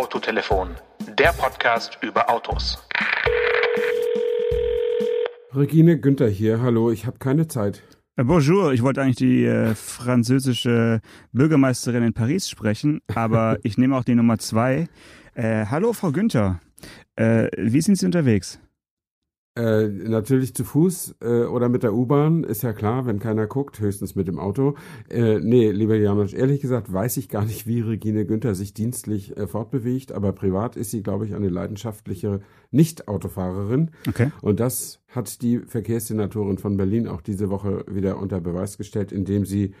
Autotelefon, der Podcast über Autos. Regine Günther hier, hallo, ich habe keine Zeit. Äh, bonjour, ich wollte eigentlich die äh, französische Bürgermeisterin in Paris sprechen, aber ich nehme auch die Nummer zwei. Äh, hallo, Frau Günther. Äh, wie sind Sie unterwegs? Äh, natürlich zu Fuß äh, oder mit der U-Bahn, ist ja klar, wenn keiner guckt, höchstens mit dem Auto. Äh, nee, lieber Janosch, ehrlich gesagt weiß ich gar nicht, wie Regine Günther sich dienstlich äh, fortbewegt, aber privat ist sie, glaube ich, eine leidenschaftliche Nicht-Autofahrerin. Okay. Und das hat die Verkehrssenatorin von Berlin auch diese Woche wieder unter Beweis gestellt, indem sie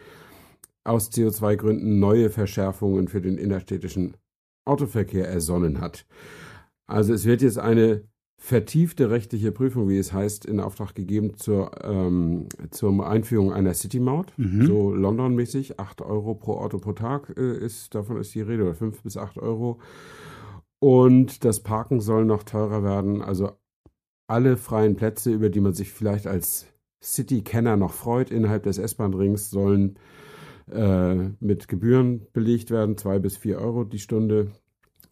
aus CO2-Gründen neue Verschärfungen für den innerstädtischen Autoverkehr ersonnen hat. Also es wird jetzt eine vertiefte rechtliche Prüfung, wie es heißt, in Auftrag gegeben zur, ähm, zur Einführung einer City-Maut, Mhm. so London-mäßig, 8 Euro pro Auto pro Tag äh, ist, davon ist die Rede, oder 5 bis 8 Euro. Und das Parken soll noch teurer werden, also alle freien Plätze, über die man sich vielleicht als City-Kenner noch freut, innerhalb des S-Bahn-Rings, sollen äh, mit Gebühren belegt werden, 2 bis 4 Euro die Stunde.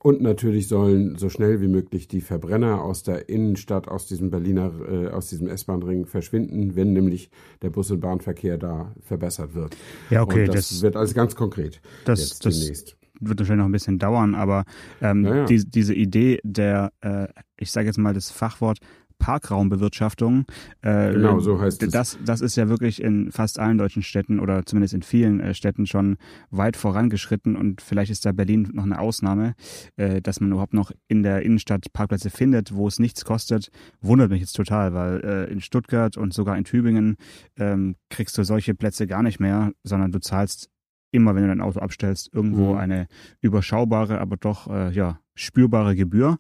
Und natürlich sollen so schnell wie möglich die Verbrenner aus der Innenstadt, aus diesem Berliner, äh, aus diesem S-Bahn-Ring verschwinden, wenn nämlich der Bus- und Bahnverkehr da verbessert wird. Ja, okay, und das, das- wird alles ganz konkret Das, jetzt das demnächst. wird wahrscheinlich noch ein bisschen dauern, aber ähm, Ja, ja. Die, diese Idee der, äh, ich sage jetzt mal das Fachwort Parkraumbewirtschaftung, äh, Genau, so heißt es. das, das ist ja wirklich in fast allen deutschen Städten oder zumindest in vielen äh, Städten schon weit vorangeschritten und vielleicht ist da Berlin noch eine Ausnahme, äh, dass man überhaupt noch in der Innenstadt Parkplätze findet, wo es nichts kostet, wundert mich jetzt total, weil äh, in Stuttgart und sogar in Tübingen ähm, kriegst du solche Plätze gar nicht mehr, sondern du zahlst immer, wenn du dein Auto abstellst, irgendwo Mhm. eine überschaubare, aber doch äh, ja spürbare Gebühr.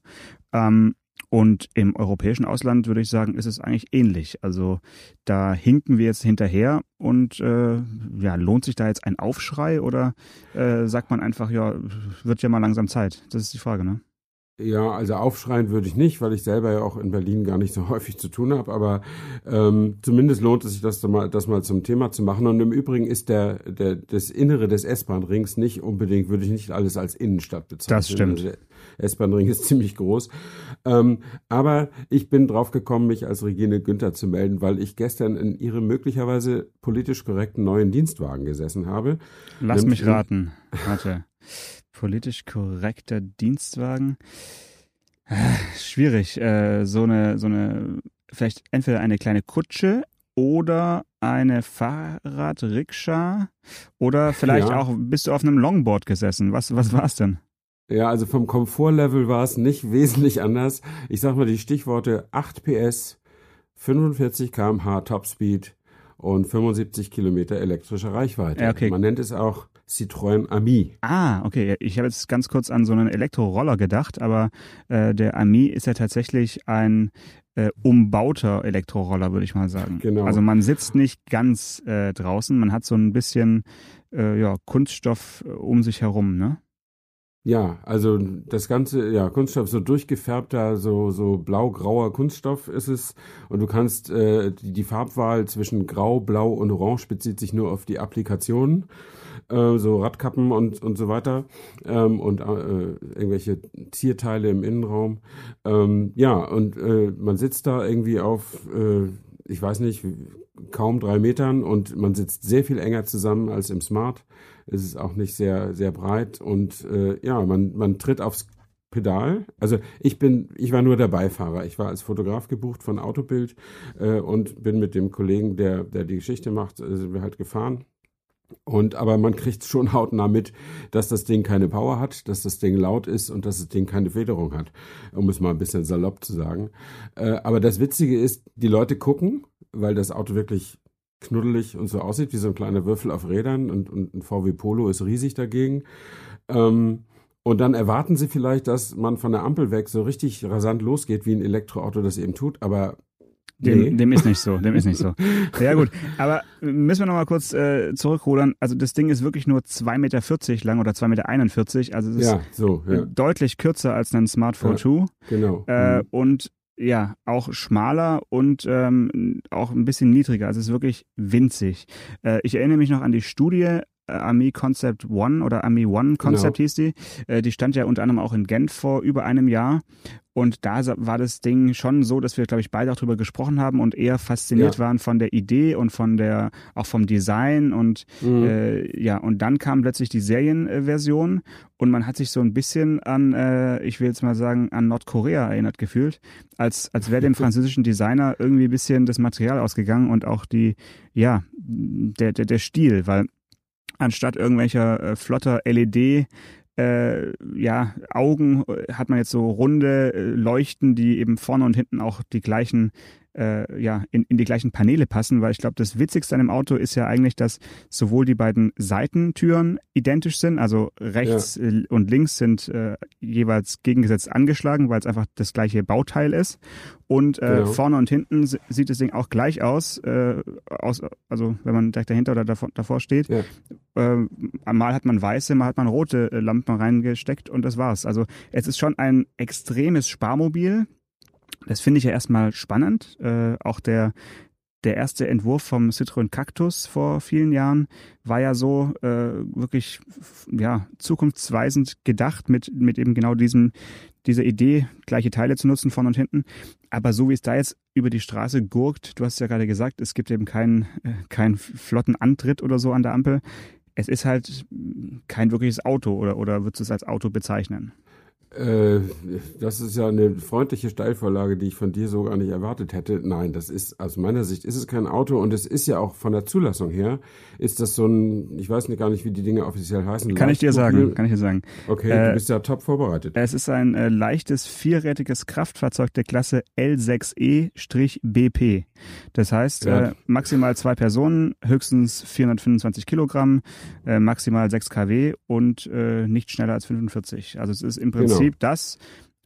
Ähm, und im europäischen Ausland würde ich sagen, ist es eigentlich ähnlich. Also da hinken wir jetzt hinterher und äh, ja, lohnt sich da jetzt ein Aufschrei oder äh, sagt man einfach, ja, wird ja mal langsam Zeit? Das ist die Frage, ne? Ja, also aufschreien würde ich nicht, weil ich selber ja auch in Berlin gar nicht so häufig zu tun habe, aber ähm, zumindest lohnt es sich, das mal, das mal zum Thema zu machen. Und im Übrigen ist der, der, das Innere des S-Bahn-Rings nicht unbedingt, würde ich nicht alles als Innenstadt bezeichnen. Das stimmt. Also S-Bahn-Ring ist ziemlich groß. Ähm, aber ich bin drauf gekommen, mich als Regine Günther zu melden, weil ich gestern in ihrem möglicherweise politisch korrekten neuen Dienstwagen gesessen habe. Lass mich raten. Warte. Politisch korrekter Dienstwagen. Äh, Schwierig. Äh, so eine, so eine, vielleicht entweder eine kleine Kutsche oder eine Fahrradrikscha oder vielleicht Ja. auch bist du auf einem Longboard gesessen. Was, was war's denn? Ja, also vom Komfortlevel war es nicht wesentlich anders. Ich sag mal die Stichworte 8 PS, 45 km/h Topspeed und 75 Kilometer elektrische Reichweite. Ja, okay. Man nennt es auch Citroën Ami. Ah, okay. Ich habe jetzt ganz kurz an so einen Elektroroller gedacht, aber äh, der Ami ist ja tatsächlich ein äh, umbauter Elektroroller, würde ich mal sagen. Genau. Also man sitzt nicht ganz äh, draußen, man hat so ein bisschen äh, ja, Kunststoff äh, um sich herum, ne? Ja, also das ganze, ja, Kunststoff, so durchgefärbter, so, so blau-grauer Kunststoff ist es. Und du kannst, äh, die, die Farbwahl zwischen Grau, Blau und Orange bezieht sich nur auf die Applikationen, äh, so Radkappen und, und so weiter ähm, und äh, irgendwelche Zierteile im Innenraum. Ähm, ja, und äh, man sitzt da irgendwie auf, äh, ich weiß nicht, kaum drei Metern und man sitzt sehr viel enger zusammen als im Smart. Es ist auch nicht sehr, sehr breit und äh, ja, man, man tritt aufs Pedal. Also ich bin, ich war nur der Beifahrer. Ich war als Fotograf gebucht von Autobild äh, und bin mit dem Kollegen, der, der die Geschichte macht, äh, sind wir halt gefahren. Und aber man kriegt schon hautnah mit, dass das Ding keine Power hat, dass das Ding laut ist und dass das Ding keine Federung hat, um es mal ein bisschen salopp zu sagen. Äh, aber das Witzige ist, die Leute gucken, weil das Auto wirklich knuddelig und so aussieht wie so ein kleiner Würfel auf Rädern und, und ein VW Polo ist riesig dagegen. Ähm, und dann erwarten sie vielleicht, dass man von der Ampel weg so richtig rasant losgeht, wie ein Elektroauto das eben tut, aber Dem, nee. dem ist nicht so, dem ist nicht so. Ja gut, aber müssen wir nochmal kurz äh, zurückrudern. Also das Ding ist wirklich nur 2,40 Meter lang oder 2,41 Meter. Also es ist ja, so, ja, deutlich kürzer als ein Smartphone Ja. 2. genau. Äh, Mhm. und ja, auch schmaler und ähm, auch ein bisschen niedriger. Also es ist wirklich winzig. Äh, ich erinnere mich noch an die Studie Ami Concept One oder Ami One Concept genau. hieß die. Äh, die stand ja unter anderem auch in Genf vor über einem Jahr. Und da war das Ding schon so, dass wir, glaube ich, beide auch drüber gesprochen haben und eher fasziniert ja. waren von der Idee und von der, auch vom Design und mhm. äh, ja, und dann kam plötzlich die Serienversion und man hat sich so ein bisschen an, äh, ich will jetzt mal sagen, an Nordkorea erinnert gefühlt, als, als wäre dem französischen Designer irgendwie ein bisschen das Material ausgegangen und auch die, ja, der, der, der Stil, weil anstatt irgendwelcher äh, flotter LED äh, ja, Augen äh, hat man jetzt so runde äh, Leuchten, die eben vorne und hinten auch die gleichen äh, ja, in, in die gleichen Paneele passen, weil ich glaube, das Witzigste an dem Auto ist ja eigentlich, dass sowohl die beiden Seitentüren identisch sind, also rechts ja. Äh, und links sind äh, jeweils gegengesetzt angeschlagen, weil es einfach das gleiche Bauteil ist. Und äh, genau. vorne und hinten sieht das Ding auch gleich aus, äh, aus also wenn man direkt dahinter oder davor, davor steht. Ja. Äh, mal hat man weiße, mal hat man rote äh, Lampen reingesteckt und das war's. Also es ist schon ein extremes Sparmobil das finde ich ja erstmal spannend. Äh, auch der, der erste Entwurf vom Citroën Cactus vor vielen Jahren war ja so äh, wirklich ja, zukunftsweisend gedacht mit, mit eben genau diesem, dieser Idee, gleiche Teile zu nutzen, vorne und hinten. Aber so wie es da jetzt über die Straße gurkt, du hast ja gerade gesagt, es gibt eben keinen, äh, keinen flotten Antritt oder so an der Ampel. Es ist halt kein wirkliches Auto oder, oder würdest du es als Auto bezeichnen? Äh, das ist ja eine freundliche Steilvorlage, die ich von dir so gar nicht erwartet hätte. Nein, das ist, aus meiner Sicht ist es kein Auto und es ist ja auch von der Zulassung her, ist das so ein, ich weiß nicht gar nicht, wie die Dinge offiziell heißen. Kann ich dir sagen, kann ich dir sagen. Okay, äh, du bist ja top vorbereitet. Es ist ein äh, leichtes, vierrädriges Kraftfahrzeug der Klasse L6E-BP. Das heißt, ja. äh, maximal zwei Personen, höchstens 425 Kilogramm, äh, maximal 6 kW und nicht schneller als 45. Also es ist im Prinzip genau. Das,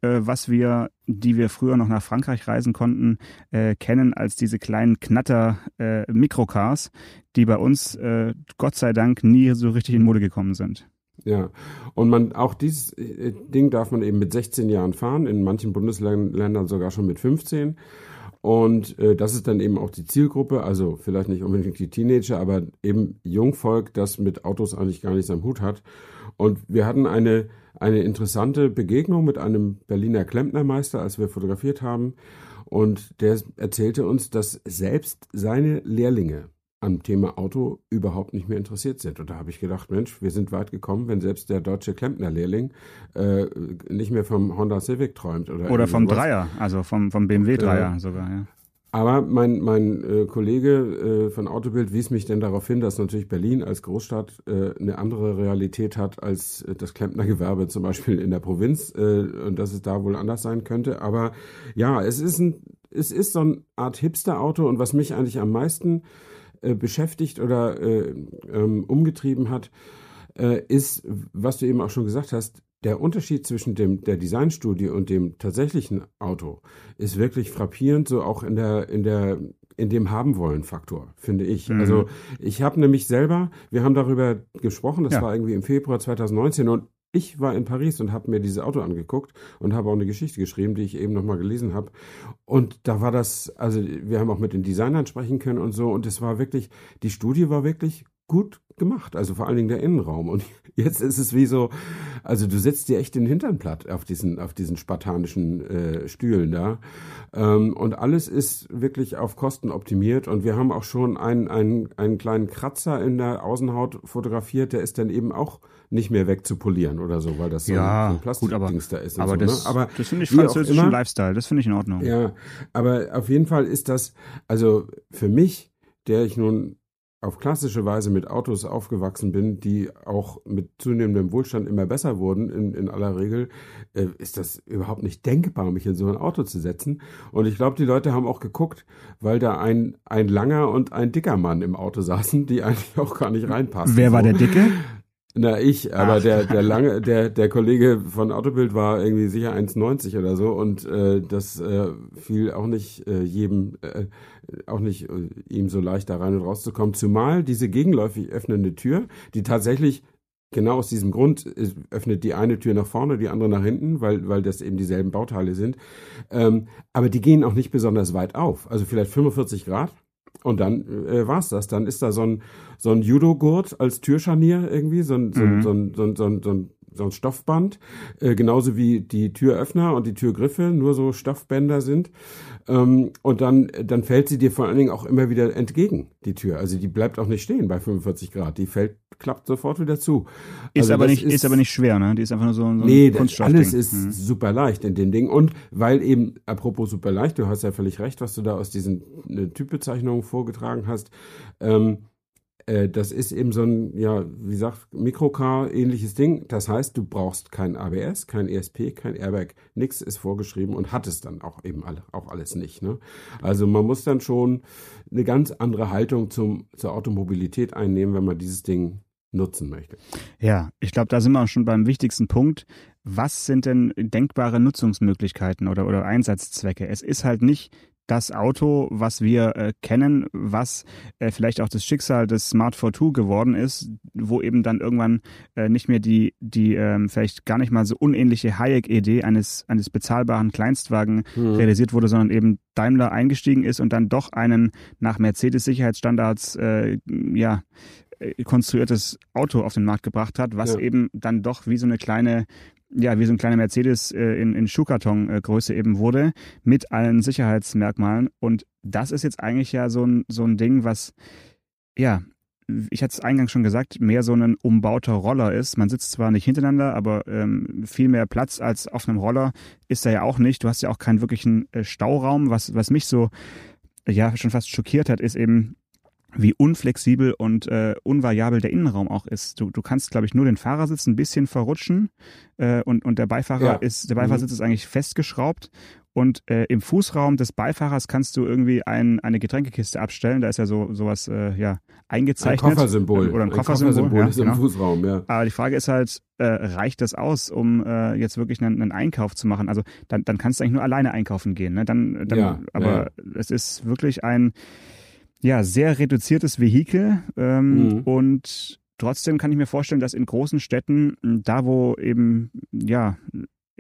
äh, was wir, die wir früher noch nach Frankreich reisen konnten, äh, kennen als diese kleinen Knatter-Mikrocars, äh, die bei uns äh, Gott sei Dank nie so richtig in Mode gekommen sind. Ja, und man auch dieses äh, Ding darf man eben mit 16 Jahren fahren, in manchen Bundesländern sogar schon mit 15. Und äh, das ist dann eben auch die Zielgruppe, also vielleicht nicht unbedingt die Teenager, aber eben Jungvolk, das mit Autos eigentlich gar nichts am Hut hat. Und wir hatten eine, eine interessante Begegnung mit einem Berliner Klempnermeister, als wir fotografiert haben. Und der erzählte uns, dass selbst seine Lehrlinge am Thema Auto überhaupt nicht mehr interessiert sind. Und da habe ich gedacht, Mensch, wir sind weit gekommen, wenn selbst der deutsche Klempner-Lehrling äh, nicht mehr vom Honda Civic träumt. Oder, oder vom Dreier, also vom, vom BMW Dreier äh, sogar, ja. Aber mein, mein äh, Kollege äh, von Autobild wies mich denn darauf hin, dass natürlich Berlin als Großstadt äh, eine andere Realität hat als äh, das Klempnergewerbe zum Beispiel in der Provinz äh, und dass es da wohl anders sein könnte. Aber ja, es ist, ein, es ist so eine Art Hipster-Auto und was mich eigentlich am meisten äh, beschäftigt oder äh, ähm, umgetrieben hat, äh, ist, was du eben auch schon gesagt hast, der Unterschied zwischen dem, der Designstudie und dem tatsächlichen Auto ist wirklich frappierend, so auch in der, in der, in dem haben wollen Faktor, finde ich. Mhm. Also ich habe nämlich selber, wir haben darüber gesprochen, das ja. war irgendwie im Februar 2019 und ich war in Paris und habe mir dieses Auto angeguckt und habe auch eine Geschichte geschrieben, die ich eben nochmal gelesen habe. Und da war das, also wir haben auch mit den Designern sprechen können und so. Und es war wirklich, die Studie war wirklich gut gemacht, also vor allen Dingen der Innenraum. Und jetzt ist es wie so, also du setzt dir echt den Hintern platt auf diesen, auf diesen spartanischen äh, Stühlen da. Ähm, und alles ist wirklich auf Kosten optimiert. Und wir haben auch schon einen, einen, einen kleinen Kratzer in der Außenhaut fotografiert, der ist dann eben auch nicht mehr wegzupolieren oder so, weil das so ja, ein Plastikdings da ist. Aber, so, das, ne? aber das finde ich französischen Lifestyle, das finde ich in Ordnung. Ja, aber auf jeden Fall ist das, also für mich, der ich nun auf klassische Weise mit Autos aufgewachsen bin, die auch mit zunehmendem Wohlstand immer besser wurden, in, in aller Regel, äh, ist das überhaupt nicht denkbar, mich in so ein Auto zu setzen. Und ich glaube, die Leute haben auch geguckt, weil da ein, ein langer und ein dicker Mann im Auto saßen, die eigentlich auch gar nicht reinpassen. Wer war der Dicke? Na, ich, aber Ach. der, der lange, der, der Kollege von Autobild war irgendwie sicher 1,90 oder so und äh, das äh, fiel auch nicht äh, jedem, äh, auch nicht äh, ihm so leicht da rein und rauszukommen. Zumal diese gegenläufig öffnende Tür, die tatsächlich genau aus diesem Grund öffnet die eine Tür nach vorne, die andere nach hinten, weil, weil das eben dieselben Bauteile sind. Ähm, aber die gehen auch nicht besonders weit auf. Also vielleicht 45 Grad Und dann äh, war's das. Dann ist da so ein, so ein Judo-Gurt als Türscharnier irgendwie, so ein, so, mhm. so, ein, so, ein, so, ein, so ein so ein Stoffband, äh, genauso wie die Türöffner und die Türgriffe nur so Stoffbänder sind. Ähm, und dann, dann fällt sie dir vor allen Dingen auch immer wieder entgegen, die Tür. Also die bleibt auch nicht stehen bei 45 Grad. Die fällt, klappt sofort wieder zu. Ist also aber nicht, ist, ist, aber nicht schwer, ne? Die ist einfach nur so, so ein nee, alles ist mhm. super leicht in dem Ding. Und weil eben, apropos super leicht, du hast ja völlig recht, was du da aus diesen äh, Typbezeichnungen vorgetragen hast. Ähm, äh, das ist eben so ein, ja, wie sagt, Mikrocar-ähnliches Ding. Das heißt, du brauchst kein ABS, kein ESP, kein Airbag. Nichts ist vorgeschrieben und hat es dann auch eben alle, auch alles nicht. Ne? Also man muss dann schon eine ganz andere Haltung zum, zur Automobilität einnehmen, wenn man dieses Ding nutzen möchte. Ja, ich glaube, da sind wir auch schon beim wichtigsten Punkt. Was sind denn denkbare Nutzungsmöglichkeiten oder, oder Einsatzzwecke? Es ist halt nicht das Auto, was wir äh, kennen, was äh, vielleicht auch das Schicksal des Smart 42 geworden ist, wo eben dann irgendwann äh, nicht mehr die, die ähm, vielleicht gar nicht mal so unähnliche Hayek-Idee eines, eines bezahlbaren Kleinstwagen mhm. realisiert wurde, sondern eben Daimler eingestiegen ist und dann doch einen nach Mercedes-Sicherheitsstandards äh, ja, äh, konstruiertes Auto auf den Markt gebracht hat, was ja. eben dann doch wie so eine kleine ja, wie so ein kleiner Mercedes äh, in, in Schuhkarton-Größe eben wurde, mit allen Sicherheitsmerkmalen. Und das ist jetzt eigentlich ja so ein, so ein Ding, was, ja, ich hatte es eingangs schon gesagt, mehr so ein umbauter Roller ist. Man sitzt zwar nicht hintereinander, aber ähm, viel mehr Platz als auf einem Roller ist da ja auch nicht. Du hast ja auch keinen wirklichen äh, Stauraum. Was, was mich so ja schon fast schockiert hat, ist eben, wie unflexibel und äh, unvariabel der Innenraum auch ist. Du, du kannst, glaube ich, nur den Fahrersitz ein bisschen verrutschen äh, und, und der Beifahrer ja. ist, der Beifahrersitz mhm. ist eigentlich festgeschraubt. Und äh, im Fußraum des Beifahrers kannst du irgendwie ein, eine Getränkekiste abstellen. Da ist ja so sowas äh, ja eingezeichnet. Ein Koffersymbol. Oder ein, ein Koffersymbol, Koffersymbol ja, ist genau. im Fußraum, ja. Aber die Frage ist halt, äh, reicht das aus, um äh, jetzt wirklich einen, einen Einkauf zu machen? Also dann, dann kannst du eigentlich nur alleine einkaufen gehen. Ne? Dann, dann, ja, aber ja. es ist wirklich ein ja, sehr reduziertes Vehikel ähm, mhm. und trotzdem kann ich mir vorstellen, dass in großen Städten, da wo eben ja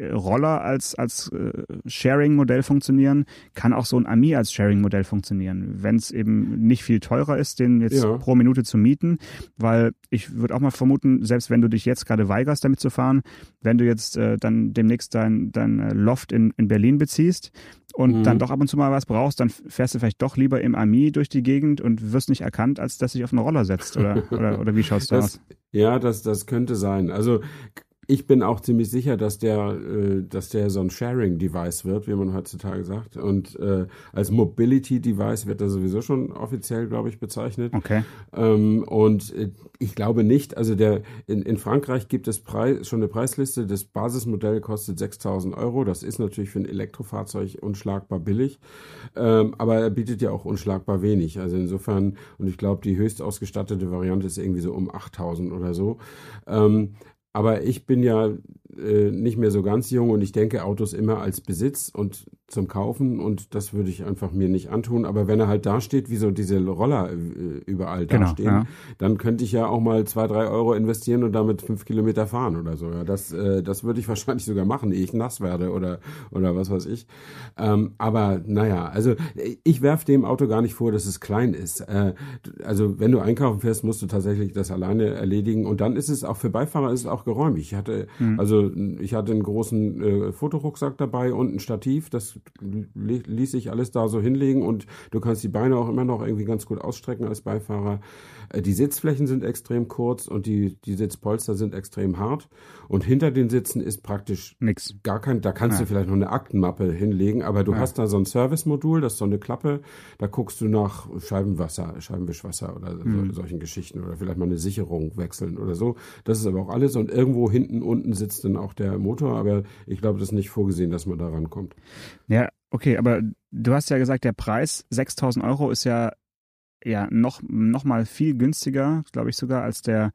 Roller als, als äh, Sharing-Modell funktionieren, kann auch so ein Ami als Sharing-Modell funktionieren, wenn es eben nicht viel teurer ist, den jetzt ja. pro Minute zu mieten, weil ich würde auch mal vermuten, selbst wenn du dich jetzt gerade weigerst, damit zu fahren, wenn du jetzt äh, dann demnächst dein, dein äh, Loft in, in Berlin beziehst und mhm. dann doch ab und zu mal was brauchst, dann fährst du vielleicht doch lieber im Ami durch die Gegend und wirst nicht erkannt, als dass sich auf einen Roller setzt oder, oder, oder wie schaust du das, aus? Ja, das, das könnte sein. Also ich bin auch ziemlich sicher, dass der, äh, dass der so ein Sharing-Device wird, wie man heutzutage sagt. Und äh, als Mobility-Device wird er sowieso schon offiziell, glaube ich, bezeichnet. Okay. Ähm, und äh, ich glaube nicht, also der in, in Frankreich gibt es Preis, schon eine Preisliste. Das Basismodell kostet 6.000 Euro. Das ist natürlich für ein Elektrofahrzeug unschlagbar billig. Ähm, aber er bietet ja auch unschlagbar wenig. Also insofern, und ich glaube, die höchst ausgestattete Variante ist irgendwie so um 8.000 oder so. Ähm, aber ich bin ja äh, nicht mehr so ganz jung und ich denke Autos immer als Besitz und zum Kaufen und das würde ich einfach mir nicht antun. Aber wenn er halt da steht, wie so diese Roller äh, überall genau, dastehen, ja. dann könnte ich ja auch mal zwei, drei Euro investieren und damit fünf Kilometer fahren oder so. Ja, das, äh, das würde ich wahrscheinlich sogar machen, ehe ich nass werde oder, oder was weiß ich. Ähm, aber naja, also ich werfe dem Auto gar nicht vor, dass es klein ist. Äh, also wenn du einkaufen fährst, musst du tatsächlich das alleine erledigen und dann ist es auch für Beifahrer ist es auch geräumig. Ich hatte, mhm. also ich hatte einen großen äh, Fotorucksack dabei und ein Stativ, das ließ sich alles da so hinlegen und du kannst die Beine auch immer noch irgendwie ganz gut ausstrecken als Beifahrer. Äh, die Sitzflächen sind extrem kurz und die, die Sitzpolster sind extrem hart. Und hinter den Sitzen ist praktisch nichts. Gar kein, da kannst ja. du vielleicht noch eine Aktenmappe hinlegen, aber du ja. hast da so ein Service-Modul, das ist so eine Klappe, da guckst du nach Scheibenwasser, Scheibenwischwasser oder mhm. so, solchen Geschichten oder vielleicht mal eine Sicherung wechseln oder so. Das ist aber auch alles und irgendwo hinten unten sitzt dann auch der Motor, aber ich glaube, das ist nicht vorgesehen, dass man da rankommt. Ja, okay, aber du hast ja gesagt, der Preis 6000 Euro ist ja ja noch, noch mal viel günstiger, glaube ich sogar, als der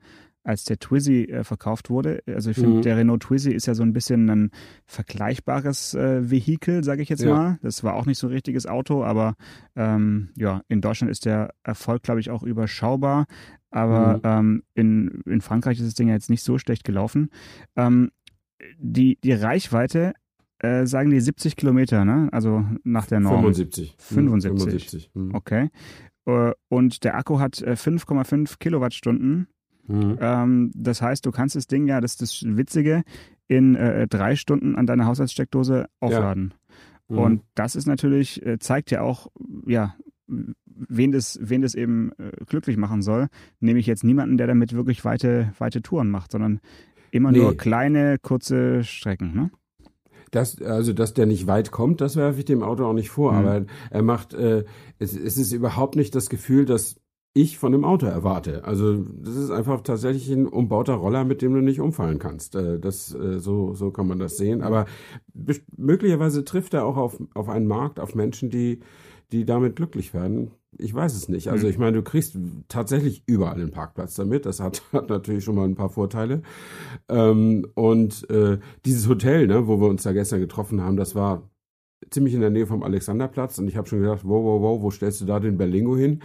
als der Twizy äh, verkauft wurde. Also ich finde, mhm. der Renault Twizy ist ja so ein bisschen ein vergleichbares äh, Vehikel, sage ich jetzt ja. mal. Das war auch nicht so ein richtiges Auto, aber ähm, ja, in Deutschland ist der Erfolg, glaube ich, auch überschaubar. Aber mhm. ähm, in, in Frankreich ist das Ding ja jetzt nicht so schlecht gelaufen. Ähm, die, die Reichweite äh, sagen die 70 Kilometer, ne? Also nach der Norm. 75. 75. 75. Mhm. Okay. Äh, und der Akku hat 5,5 Kilowattstunden. Mhm. Ähm, das heißt, du kannst das Ding ja, das ist das Witzige, in äh, drei Stunden an deiner Haushaltssteckdose aufladen. Ja. Mhm. Und das ist natürlich, äh, zeigt ja auch, ja, wen das, wen das eben äh, glücklich machen soll. Nämlich jetzt niemanden, der damit wirklich weite, weite Touren macht, sondern immer nee. nur kleine, kurze Strecken. Ne? Das, also, dass der nicht weit kommt, das werfe ich dem Auto auch nicht vor. Mhm. Aber er macht, äh, es, es ist überhaupt nicht das Gefühl, dass ich von dem Auto erwarte. Also das ist einfach tatsächlich ein umbauter Roller, mit dem du nicht umfallen kannst. Äh, das, äh, so, so kann man das sehen. Aber möglicherweise trifft er auch auf, auf einen Markt, auf Menschen, die, die damit glücklich werden. Ich weiß es nicht. Also hm. ich meine, du kriegst tatsächlich überall einen Parkplatz damit. Das hat, hat natürlich schon mal ein paar Vorteile. Ähm, und äh, dieses Hotel, ne, wo wir uns da gestern getroffen haben, das war ziemlich in der Nähe vom Alexanderplatz und ich habe schon gedacht, wow, wow, wow, wo stellst du da den Berlingo hin?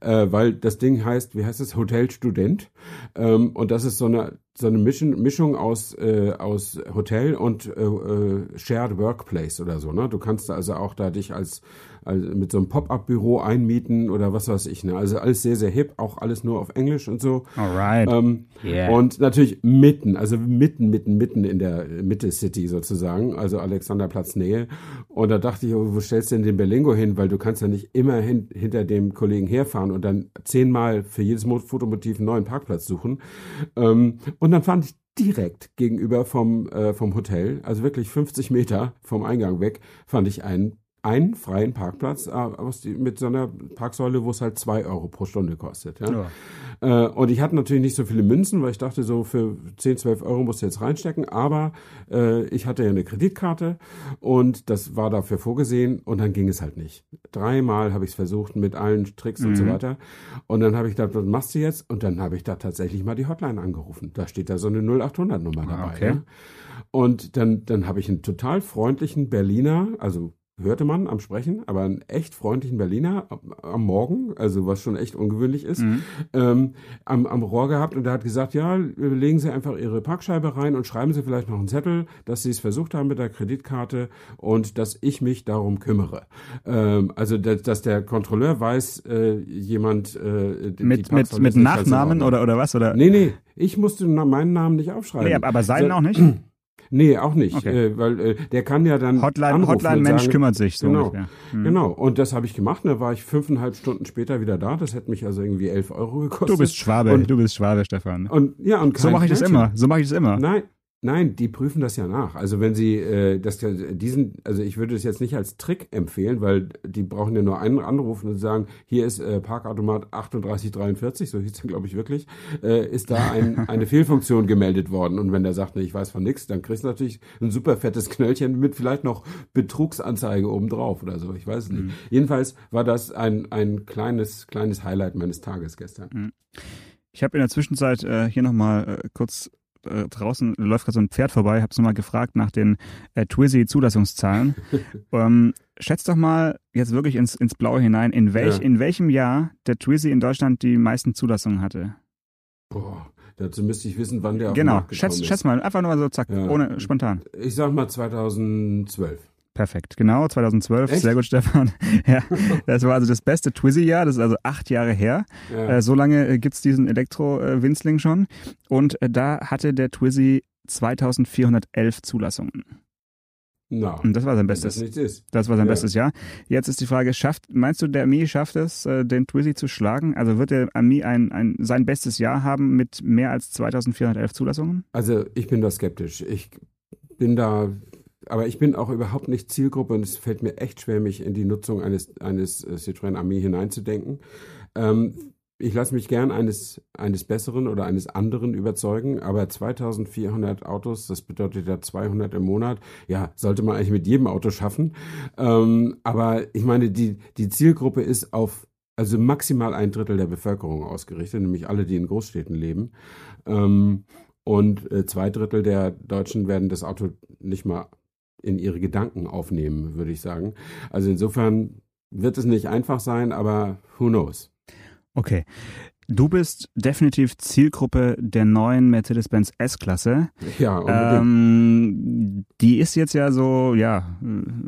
Äh, weil das Ding heißt, wie heißt es, Hotel Student ähm, und das ist so eine so eine Mischung, Mischung aus, äh, aus Hotel und äh, äh, Shared Workplace oder so. Ne? Du kannst also auch da dich als, als mit so einem Pop-up-Büro einmieten oder was weiß ich. Ne? Also alles sehr, sehr hip, auch alles nur auf Englisch und so. Alright. Ähm, yeah. Und natürlich mitten, also mitten, mitten, mitten in der Mitte City sozusagen, also Alexanderplatz Nähe. Und da dachte ich, oh, wo stellst du denn den Berlingo hin? Weil du kannst ja nicht immer hin, hinter dem Kollegen herfahren und dann zehnmal für jedes Fotomotiv einen neuen Parkplatz suchen. Ähm, und dann fand ich direkt gegenüber vom, äh, vom Hotel, also wirklich 50 Meter vom Eingang weg, fand ich einen einen freien Parkplatz äh, mit so einer Parksäule, wo es halt zwei Euro pro Stunde kostet. Ja? ja. Äh, und ich hatte natürlich nicht so viele Münzen, weil ich dachte, so für 10, 12 Euro musst du jetzt reinstecken. Aber äh, ich hatte ja eine Kreditkarte und das war dafür vorgesehen und dann ging es halt nicht. Dreimal habe ich es versucht mit allen Tricks mhm. und so mhm. weiter. Und dann habe ich gedacht, was machst du jetzt? Und dann habe ich da tatsächlich mal die Hotline angerufen. Da steht da so eine 0800-Nummer ah, dabei. Okay. Ja? Und dann, dann habe ich einen total freundlichen Berliner, also hörte man am Sprechen, aber einen echt freundlichen Berliner am Morgen, also was schon echt ungewöhnlich ist, mhm. ähm, am, am Rohr gehabt und der hat gesagt, ja, legen Sie einfach Ihre Parkscheibe rein und schreiben Sie vielleicht noch einen Zettel, dass Sie es versucht haben mit der Kreditkarte und dass ich mich darum kümmere. Ähm, also, dass, der Kontrolleur weiß, äh, jemand äh, mit, mit, mit Nachnamen oder, oder was? Oder? Nee, nee, ich musste meinen Namen nicht aufschreiben. Nee, aber seinen so, auch nicht? Nee, auch nicht, okay. äh, weil äh, der kann ja dann Hotline, Hotline Mensch sagen, kümmert sich so genau, mhm. genau. Und das habe ich gemacht. Da war ich fünfeinhalb Stunden später wieder da. Das hätte mich also irgendwie elf Euro gekostet. Du bist Schwabe, und, du bist Schwabe, Stefan. Und ja und so mache ich das immer. So mache ich das immer. Nein, Nein, die prüfen das ja nach. Also wenn sie äh, das diesen, also ich würde es jetzt nicht als Trick empfehlen, weil die brauchen ja nur einen anrufen und sagen, hier ist äh, Parkautomat 3843, so hieß er glaube ich wirklich, äh, ist da ein, eine Fehlfunktion gemeldet worden. Und wenn der sagt, nee, ich weiß von nichts, dann kriegst du natürlich ein super fettes Knöllchen mit vielleicht noch Betrugsanzeige obendrauf oder so. Ich weiß es nicht. Mhm. Jedenfalls war das ein, ein kleines, kleines Highlight meines Tages gestern. Mhm. Ich habe in der Zwischenzeit äh, hier nochmal äh, kurz äh, draußen läuft gerade so ein Pferd vorbei, habe es nochmal gefragt nach den äh, Twizy-Zulassungszahlen. ähm, schätz doch mal jetzt wirklich ins, ins Blaue hinein, in, welch, ja. in welchem Jahr der Twizy in Deutschland die meisten Zulassungen hatte. Boah, dazu müsste ich wissen, wann der genau. Genau, schätz, schätz mal, einfach nur mal so zack, ja. ohne spontan. Ich sag mal 2012. Perfekt, genau, 2012. Echt? Sehr gut, Stefan. ja, das war also das beste Twizy-Jahr, das ist also acht Jahre her. Ja. Äh, so lange äh, gibt's diesen Elektro-Winzling schon. Und äh, da hatte der Twizy 2411 Zulassungen. Na, und das war sein bestes. Das, das war sein ja. bestes Jahr. Jetzt ist die Frage, schafft, meinst du, der Ami schafft es, den Twizy zu schlagen? Also wird der Ami ein, ein, sein bestes Jahr haben mit mehr als 2411 Zulassungen? Also ich bin da skeptisch. Ich bin da aber ich bin auch überhaupt nicht Zielgruppe und es fällt mir echt schwer, mich in die Nutzung eines, eines äh, Citroën Ami hineinzudenken. Ähm, ich lasse mich gern eines, eines Besseren oder eines anderen überzeugen, aber 2400 Autos, das bedeutet ja 200 im Monat, ja, sollte man eigentlich mit jedem Auto schaffen. Ähm, aber ich meine, die, die Zielgruppe ist auf also maximal ein Drittel der Bevölkerung ausgerichtet, nämlich alle, die in Großstädten leben. Ähm, und äh, zwei Drittel der Deutschen werden das Auto nicht mal in ihre Gedanken aufnehmen, würde ich sagen. Also insofern wird es nicht einfach sein, aber who knows. Okay. Du bist definitiv Zielgruppe der neuen Mercedes-Benz S-Klasse. Ja, ähm, Die ist jetzt ja so, ja,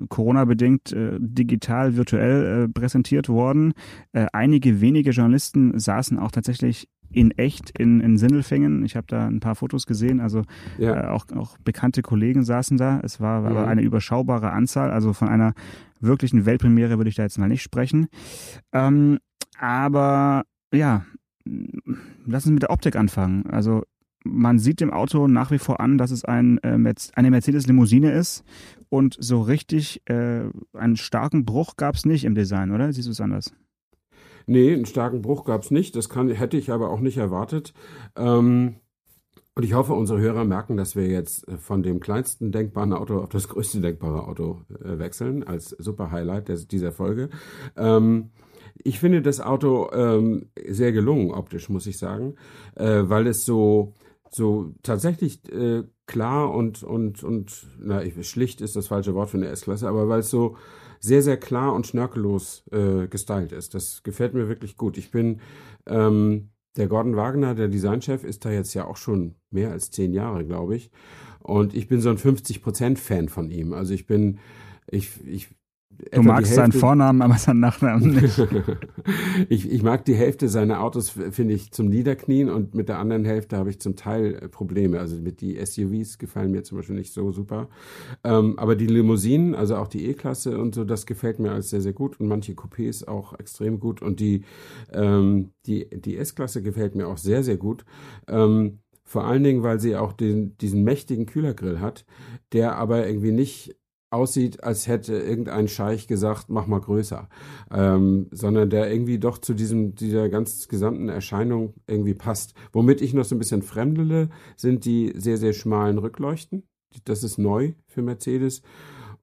Corona-bedingt äh, digital, virtuell äh, präsentiert worden. Äh, einige wenige Journalisten saßen auch tatsächlich in echt in, in Sindelfingen. Ich habe da ein paar Fotos gesehen, also ja. äh, auch, auch bekannte Kollegen saßen da. Es war aber mhm. eine überschaubare Anzahl, also von einer wirklichen Weltpremiere würde ich da jetzt mal nicht sprechen. Ähm, aber ja, lass uns mit der Optik anfangen. Also man sieht dem Auto nach wie vor an, dass es ein, äh, eine Mercedes-Limousine ist und so richtig äh, einen starken Bruch gab es nicht im Design, oder? Siehst du es anders? Nee, einen starken Bruch gab es nicht. Das kann, hätte ich aber auch nicht erwartet. Ähm, und ich hoffe, unsere Hörer merken, dass wir jetzt von dem kleinsten denkbaren Auto auf das größte denkbare Auto äh, wechseln, als super Highlight des, dieser Folge. Ähm, ich finde das Auto ähm, sehr gelungen optisch, muss ich sagen, äh, weil es so so tatsächlich äh, klar und und und na schlicht ist das falsche Wort für eine S-Klasse, aber weil es so sehr sehr klar und schnörkellos äh, gestylt ist. Das gefällt mir wirklich gut. Ich bin ähm, der Gordon Wagner, der Designchef, ist da jetzt ja auch schon mehr als zehn Jahre, glaube ich. Und ich bin so ein 50% Fan von ihm. Also ich bin, ich, ich Du magst seinen Vornamen, aber seinen Nachnamen nicht. ich, ich mag die Hälfte seiner Autos, finde ich, zum Niederknien und mit der anderen Hälfte habe ich zum Teil äh, Probleme. Also mit die SUVs gefallen mir zum Beispiel nicht so super. Ähm, aber die Limousinen, also auch die E-Klasse und so, das gefällt mir alles sehr, sehr gut und manche Coupés auch extrem gut und die, ähm, die, die S-Klasse gefällt mir auch sehr, sehr gut. Ähm, vor allen Dingen, weil sie auch den, diesen mächtigen Kühlergrill hat, der aber irgendwie nicht aussieht, als hätte irgendein Scheich gesagt, mach mal größer, ähm, sondern der irgendwie doch zu diesem dieser ganz gesamten Erscheinung irgendwie passt. Womit ich noch so ein bisschen fremdele, sind die sehr sehr schmalen Rückleuchten. Das ist neu für Mercedes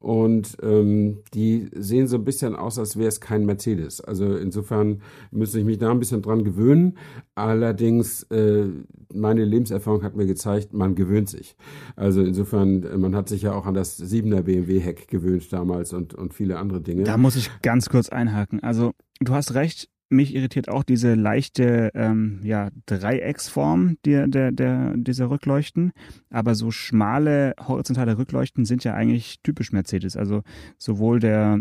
und ähm, die sehen so ein bisschen aus, als wäre es kein Mercedes. Also insofern müsste ich mich da ein bisschen dran gewöhnen. Allerdings, äh, meine Lebenserfahrung hat mir gezeigt, man gewöhnt sich. Also insofern, äh, man hat sich ja auch an das 7er BMW-Heck gewöhnt damals und, und viele andere Dinge. Da muss ich ganz kurz einhaken. Also du hast recht, mich irritiert auch diese leichte ähm, ja, Dreiecksform der, der, der, dieser Rückleuchten. Aber so schmale horizontale Rückleuchten sind ja eigentlich typisch Mercedes. Also sowohl der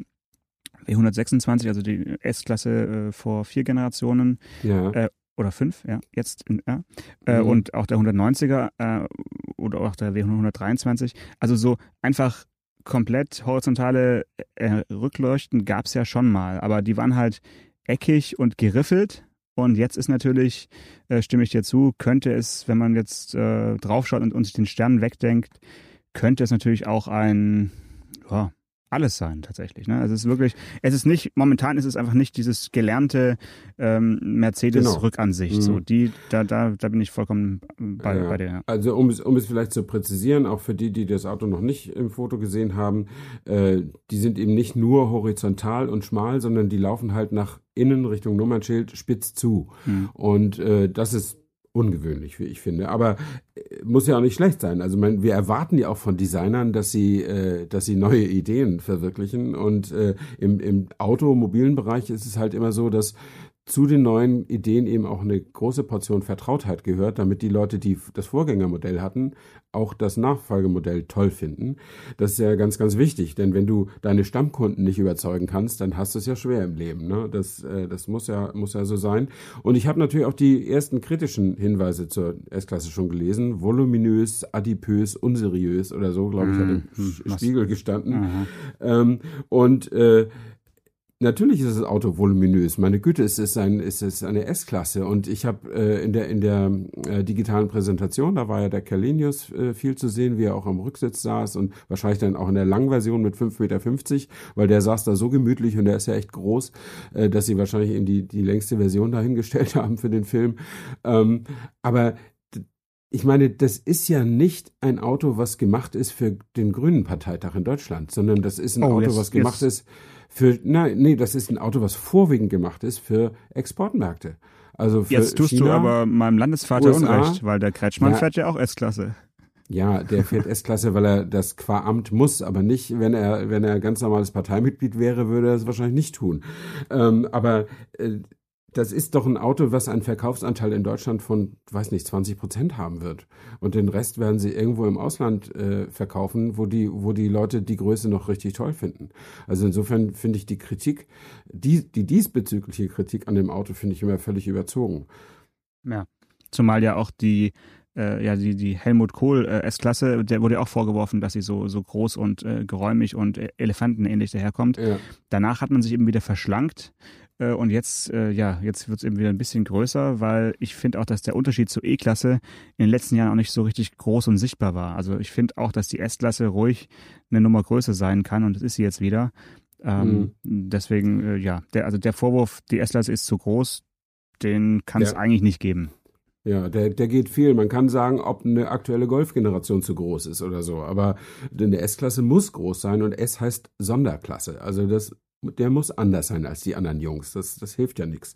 W126, also die S-Klasse äh, vor vier Generationen, ja. äh, oder fünf, ja, jetzt, in, ja, äh, mhm. und auch der 190er äh, oder auch der W123. Also so einfach komplett horizontale äh, Rückleuchten gab es ja schon mal, aber die waren halt eckig und geriffelt. Und jetzt ist natürlich, äh, stimme ich dir zu, könnte es, wenn man jetzt äh, draufschaut und, sich den Stern wegdenkt, könnte es natürlich auch ein, ja, alles sein tatsächlich. Ne? Also es ist wirklich, es ist nicht, momentan ist es einfach nicht dieses gelernte ähm, Mercedes-Rückansicht. Genau. So, mhm. die, da, da, da bin ich vollkommen bei, ja. bei dir. Also um es, um es vielleicht zu präzisieren, auch für die, die das Auto noch nicht im Foto gesehen haben, äh, die sind eben nicht nur horizontal und schmal, sondern die laufen halt nach innen Richtung Nummernschild spitz zu. Mhm. Und äh, das ist ungewöhnlich, wie ich finde. Aber äh, muss ja auch nicht schlecht sein. Also man, wir erwarten ja auch von Designern, dass sie, äh, dass sie neue Ideen verwirklichen. Und äh, im, im automobilen Bereich ist es halt immer so, dass zu den neuen Ideen eben auch eine große Portion Vertrautheit gehört, damit die Leute, die das Vorgängermodell hatten, auch das Nachfolgemodell toll finden. Das ist ja ganz, ganz wichtig, denn wenn du deine Stammkunden nicht überzeugen kannst, dann hast du es ja schwer im Leben. Ne? Das, äh, das muss ja, muss ja so sein. Und ich habe natürlich auch die ersten kritischen Hinweise zur S-Klasse schon gelesen. Voluminös, adipös, unseriös oder so, glaube ich, hat im mhm. Spiegel gestanden. Mhm. Ähm, und äh, Natürlich ist das Auto voluminös. Meine Güte, es ist, ein, es ist eine S-Klasse. Und ich habe äh, in der, in der äh, digitalen Präsentation, da war ja der Kalenius äh, viel zu sehen, wie er auch am Rücksitz saß und wahrscheinlich dann auch in der langen Version mit 5,50 Meter, weil der saß da so gemütlich und der ist ja echt groß, äh, dass sie wahrscheinlich eben die, die längste Version dahingestellt haben für den Film. Ähm, aber ich meine, das ist ja nicht ein Auto, was gemacht ist für den Grünen Parteitag in Deutschland, sondern das ist ein oh, Auto, jetzt, was gemacht jetzt. ist für, nein, nee, das ist ein Auto, was vorwiegend gemacht ist für Exportmärkte. Also für Jetzt tust China, du aber meinem Landesvater USA, Unrecht, weil der Kretschmann ja, fährt ja auch S-Klasse. Ja, der fährt S-Klasse, weil er das qua Amt muss, aber nicht, wenn er, wenn er ganz normales Parteimitglied wäre, würde er es wahrscheinlich nicht tun. Ähm, aber äh, das ist doch ein Auto, was einen Verkaufsanteil in Deutschland von, weiß nicht, 20 Prozent haben wird. Und den Rest werden sie irgendwo im Ausland äh, verkaufen, wo die, wo die Leute die Größe noch richtig toll finden. Also insofern finde ich die Kritik, die, die diesbezügliche Kritik an dem Auto finde ich immer völlig überzogen. Ja. Zumal ja auch die äh, ja, die, die Helmut Kohl äh, S-Klasse, der wurde ja auch vorgeworfen, dass sie so, so groß und äh, geräumig und äh, elefantenähnlich daherkommt. Ja. Danach hat man sich eben wieder verschlankt. Äh, und jetzt, äh, ja, jetzt wird es eben wieder ein bisschen größer, weil ich finde auch, dass der Unterschied zur E-Klasse in den letzten Jahren auch nicht so richtig groß und sichtbar war. Also ich finde auch, dass die S-Klasse ruhig eine Nummer größer sein kann und das ist sie jetzt wieder. Ähm, mhm. Deswegen, äh, ja, der, also der Vorwurf, die S-Klasse ist zu groß, den kann es ja. eigentlich nicht geben. Ja, der, der geht viel. Man kann sagen, ob eine aktuelle Golf-Generation zu groß ist oder so. Aber eine S-Klasse muss groß sein und S heißt Sonderklasse. Also das der muss anders sein als die anderen Jungs. Das, das hilft ja nichts.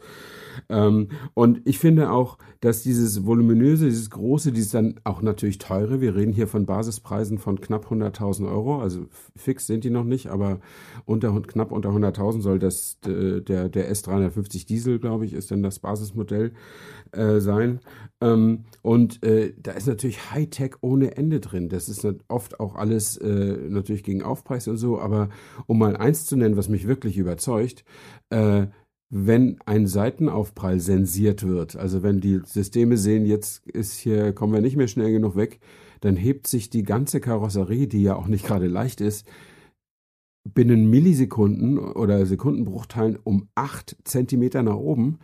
Ähm, und ich finde auch, dass dieses voluminöse, dieses große, dieses dann auch natürlich teure, wir reden hier von Basispreisen von knapp 100.000 Euro, also fix sind die noch nicht, aber unter, knapp unter 100.000 soll das der, der S350 Diesel, glaube ich, ist dann das Basismodell äh, sein. Ähm, und äh, da ist natürlich Hightech ohne Ende drin. Das ist oft auch alles äh, natürlich gegen Aufpreis und so, aber um mal eins zu nennen, was mich wirklich überzeugt, äh, wenn ein Seitenaufprall sensiert wird, also wenn die Systeme sehen, jetzt ist hier, kommen wir nicht mehr schnell genug weg, dann hebt sich die ganze Karosserie, die ja auch nicht gerade leicht ist, binnen Millisekunden oder Sekundenbruchteilen um acht Zentimeter nach oben,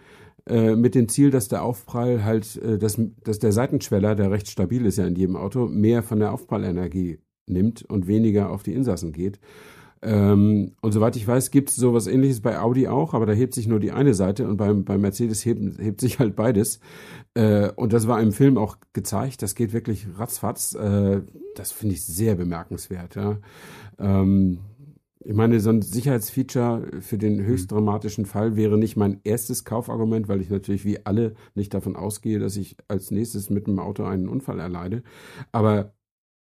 äh, mit dem Ziel, dass der Aufprall halt, äh, dass, dass der Seitenschweller, der recht stabil ist ja in jedem Auto, mehr von der Aufprallenergie nimmt und weniger auf die Insassen geht. Ähm, und soweit ich weiß, gibt es sowas ähnliches bei Audi auch, aber da hebt sich nur die eine Seite und beim, beim Mercedes hebt, hebt sich halt beides. Äh, und das war im Film auch gezeigt, das geht wirklich ratzfatz. Äh, das finde ich sehr bemerkenswert. Ja. Ähm, ich meine, so ein Sicherheitsfeature für den mhm. höchst dramatischen Fall wäre nicht mein erstes Kaufargument, weil ich natürlich wie alle nicht davon ausgehe, dass ich als nächstes mit dem Auto einen Unfall erleide. Aber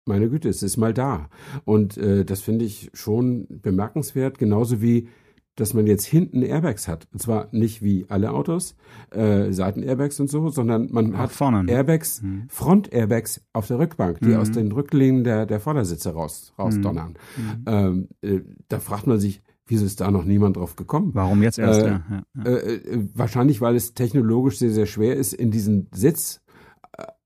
meine Güte, es ist mal da. Und äh, das finde ich schon bemerkenswert, genauso wie dass man jetzt hinten Airbags hat. Und zwar nicht wie alle Autos, äh, Seiten-Airbags und so, sondern man Auch hat vorne. Airbags, mhm. Front-Airbags auf der Rückbank, die mhm. aus den Rücklehnen der, der Vordersitze raus, rausdonnern. Mhm. Ähm, äh, da fragt man sich, wieso ist da noch niemand drauf gekommen? Warum jetzt erst? Äh, ja, ja. Äh, äh, wahrscheinlich, weil es technologisch sehr, sehr schwer ist, in diesen Sitz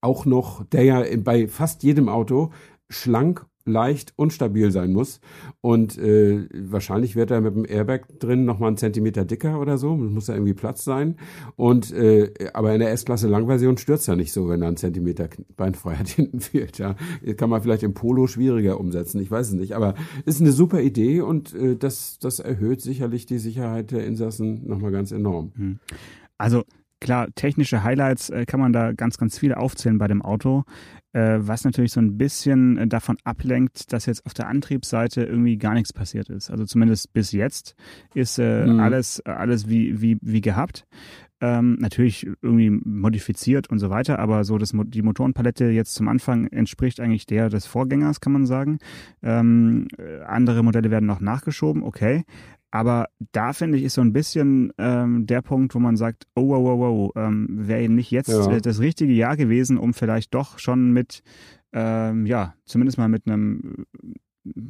auch noch, der ja bei fast jedem Auto schlank leicht und stabil sein muss. Und äh, wahrscheinlich wird er mit dem Airbag drin nochmal einen Zentimeter dicker oder so. Muss ja irgendwie Platz sein. Und äh, aber in der S-Klasse Langversion stürzt ja nicht so, wenn da ein Zentimeter Beinfreiheit hinten fehlt. Ja, kann man vielleicht im Polo schwieriger umsetzen. Ich weiß es nicht. Aber ist eine super Idee und äh, das, das erhöht sicherlich die Sicherheit der Insassen nochmal ganz enorm. Hm. Also Klar, technische Highlights äh, kann man da ganz, ganz viele aufzählen bei dem Auto, äh, was natürlich so ein bisschen äh, davon ablenkt, dass jetzt auf der Antriebsseite irgendwie gar nichts passiert ist. Also zumindest bis jetzt ist äh, mhm. alles, alles wie, wie, wie gehabt. Ähm, natürlich irgendwie modifiziert und so weiter, aber so das, die Motorenpalette jetzt zum Anfang entspricht eigentlich der des Vorgängers, kann man sagen. Ähm, äh, andere Modelle werden noch nachgeschoben, okay. Aber da finde ich, ist so ein bisschen ähm, der Punkt, wo man sagt, oh, wow, wow, wow, ähm, wäre nicht jetzt ja. äh, das richtige Jahr gewesen, um vielleicht doch schon mit, ähm, ja, zumindest mal mit einem äh,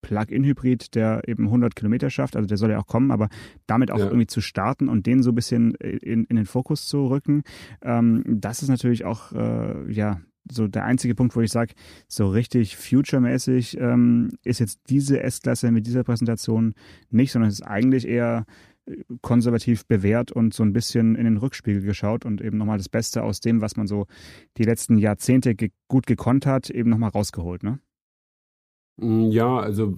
Plug-in-Hybrid, der eben 100 Kilometer schafft, also der soll ja auch kommen, aber damit auch ja. irgendwie zu starten und den so ein bisschen in, in den Fokus zu rücken, ähm, das ist natürlich auch, äh, ja, so der einzige Punkt, wo ich sage, so richtig future-mäßig ähm, ist jetzt diese S-Klasse mit dieser Präsentation nicht, sondern es ist eigentlich eher äh, konservativ bewährt und so ein bisschen in den Rückspiegel geschaut und eben nochmal das Beste aus dem, was man so die letzten Jahrzehnte ge gut gekonnt hat, eben nochmal rausgeholt, ne? Mm, ja, also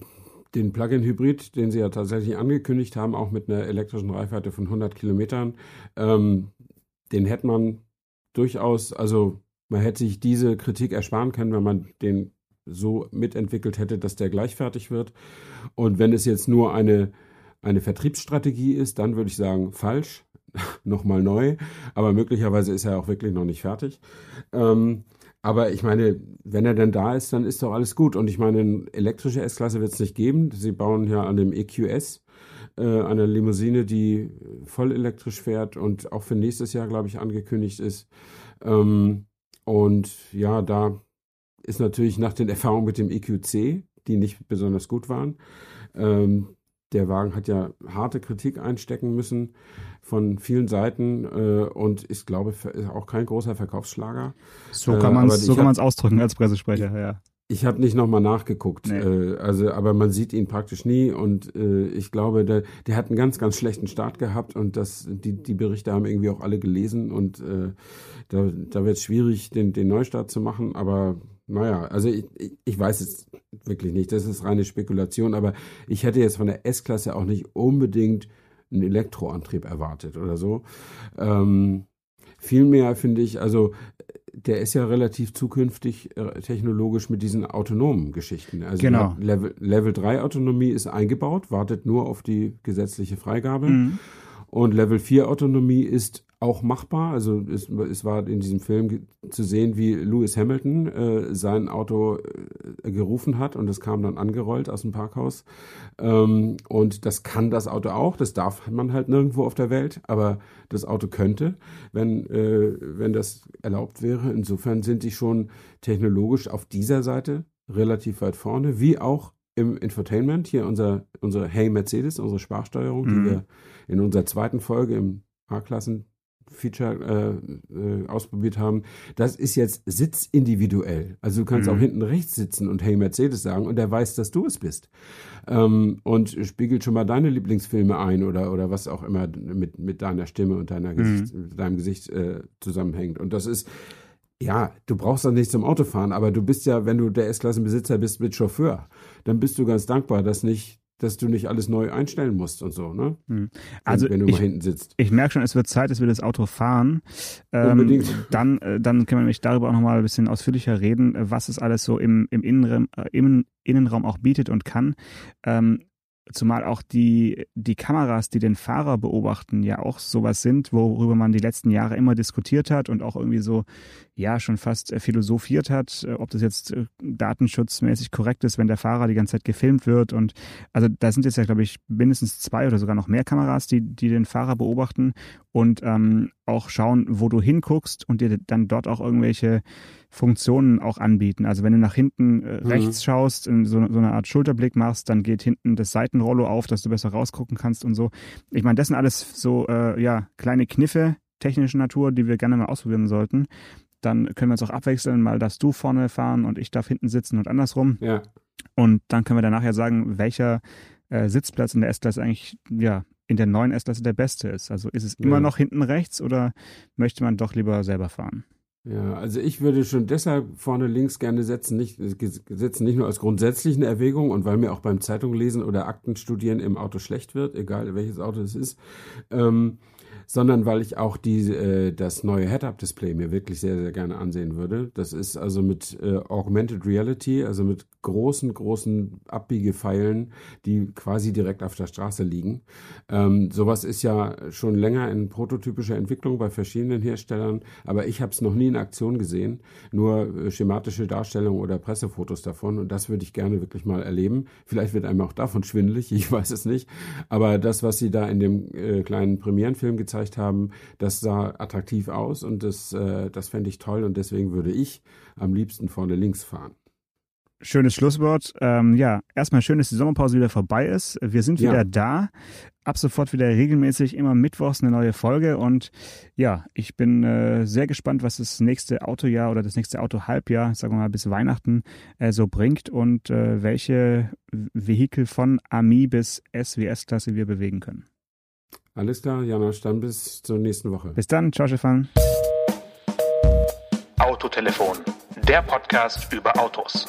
den Plug-in-Hybrid, den Sie ja tatsächlich angekündigt haben, auch mit einer elektrischen Reichweite von 100 Kilometern, ähm, den hätte man durchaus, also man hätte sich diese Kritik ersparen können, wenn man den so mitentwickelt hätte, dass der gleichfertig wird. Und wenn es jetzt nur eine, eine Vertriebsstrategie ist, dann würde ich sagen, falsch, nochmal neu. Aber möglicherweise ist er auch wirklich noch nicht fertig. Ähm, aber ich meine, wenn er denn da ist, dann ist doch alles gut. Und ich meine, eine elektrische S-Klasse wird es nicht geben. Sie bauen ja an dem EQS äh, eine Limousine, die voll elektrisch fährt und auch für nächstes Jahr, glaube ich, angekündigt ist. Ähm, und ja, da ist natürlich nach den Erfahrungen mit dem EQC, die nicht besonders gut waren, ähm, der Wagen hat ja harte Kritik einstecken müssen von vielen Seiten äh, und ist, glaube ich, auch kein großer Verkaufsschlager. So kann man es so ausdrücken als Pressesprecher, ja. Ich habe nicht nochmal nachgeguckt, nee. äh, also aber man sieht ihn praktisch nie und äh, ich glaube, der, der hat einen ganz, ganz schlechten Start gehabt und das, die, die Berichte haben irgendwie auch alle gelesen und äh, da, da wird es schwierig, den, den Neustart zu machen, aber naja, also ich, ich weiß es wirklich nicht, das ist reine Spekulation, aber ich hätte jetzt von der S-Klasse auch nicht unbedingt einen Elektroantrieb erwartet oder so. Ähm, vielmehr finde ich, also der ist ja relativ zukünftig äh, technologisch mit diesen autonomen Geschichten. Also genau. Level, Level 3 Autonomie ist eingebaut, wartet nur auf die gesetzliche Freigabe. Mhm. Und Level 4 Autonomie ist auch machbar. Also es, es war in diesem Film zu sehen, wie Lewis Hamilton äh, sein Auto äh, gerufen hat und es kam dann angerollt aus dem Parkhaus. Ähm, und das kann das Auto auch. Das darf man halt nirgendwo auf der Welt, aber das Auto könnte, wenn, äh, wenn das erlaubt wäre. Insofern sind die schon technologisch auf dieser Seite relativ weit vorne, wie auch im Infotainment. Hier unser, unsere Hey Mercedes, unsere Sprachsteuerung, mhm. die wir in unserer zweiten Folge im A-Klassen Feature äh, äh, ausprobiert haben, das ist jetzt sitzindividuell. Also du kannst mhm. auch hinten rechts sitzen und Hey Mercedes sagen und der weiß, dass du es bist. Ähm, und spiegelt schon mal deine Lieblingsfilme ein oder, oder was auch immer mit, mit deiner Stimme und deiner mhm. Gesicht, deinem Gesicht äh, zusammenhängt. Und das ist, ja, du brauchst dann nicht zum Autofahren, aber du bist ja, wenn du der S-Klassenbesitzer bist mit Chauffeur, dann bist du ganz dankbar, dass nicht dass du nicht alles neu einstellen musst und so, ne? Hm. Also wenn, wenn du ich, mal hinten sitzt. Ich merke schon, es wird Zeit, dass wir das Auto fahren. Ähm, Unbedingt. Dann, äh, dann können wir nämlich darüber auch nochmal ein bisschen ausführlicher reden, was es alles so im, im, Innenraum, äh, im Innenraum auch bietet und kann. Ähm, Zumal auch die, die Kameras, die den Fahrer beobachten, ja auch sowas sind, worüber man die letzten Jahre immer diskutiert hat und auch irgendwie so, ja, schon fast äh, philosophiert hat, äh, ob das jetzt äh, datenschutzmäßig korrekt ist, wenn der Fahrer die ganze Zeit gefilmt wird. Und also da sind jetzt ja, glaube ich, mindestens zwei oder sogar noch mehr Kameras, die, die den Fahrer beobachten und ähm, auch schauen, wo du hinguckst und dir dann dort auch irgendwelche Funktionen auch anbieten. Also wenn du nach hinten äh, mhm. rechts schaust, in so, so, eine Art Schulterblick machst, dann geht hinten das Seitenrollo auf, dass du besser rausgucken kannst und so. Ich meine, das sind alles so äh, ja kleine Kniffe technischer Natur, die wir gerne mal ausprobieren sollten. Dann können wir uns auch abwechseln, mal darfst du vorne fahren und ich darf hinten sitzen und andersrum. Ja. Und dann können wir dann nachher sagen, welcher äh, Sitzplatz in der S-Klasse eigentlich ja in der neuen S-Klasse der beste ist. Also ist es immer ja. noch hinten rechts oder möchte man doch lieber selber fahren? Ja, also ich würde schon deshalb vorne links gerne setzen, nicht, setzen nicht nur aus grundsätzlichen Erwägungen und weil mir auch beim Zeitunglesen oder Aktenstudieren im Auto schlecht wird, egal welches Auto es ist, ähm, sondern weil ich auch die, äh, das neue Head-Up-Display mir wirklich sehr, sehr gerne ansehen würde. Das ist also mit äh, Augmented Reality, also mit großen, großen Abbiegepfeilen, die quasi direkt auf der Straße liegen. Ähm, sowas ist ja schon länger in prototypischer Entwicklung bei verschiedenen Herstellern, aber ich habe es noch nie in Aktion gesehen, nur äh, schematische Darstellungen oder Pressefotos davon und das würde ich gerne wirklich mal erleben. Vielleicht wird einem auch davon schwindelig, ich weiß es nicht, aber das, was sie da in dem äh, kleinen Premierenfilm gezeigt gezeigt haben, das sah attraktiv aus und das, äh, das fände ich toll und deswegen würde ich am liebsten vorne links fahren. Schönes Schlusswort. Ähm, ja, erstmal schön, dass die Sommerpause wieder vorbei ist. Wir sind wieder ja. da. Ab sofort wieder regelmäßig immer mittwochs eine neue Folge. Und ja, ich bin äh, sehr gespannt, was das nächste Autojahr oder das nächste Autohalbjahr, sagen wir mal bis Weihnachten, äh, so bringt und äh, welche Vehikel von AMI bis SWS-Klasse wir bewegen können. Alles klar, Janosch, dann bis zur nächsten Woche. Bis dann, ciao Stefan. Autotelefon, der Podcast über Autos.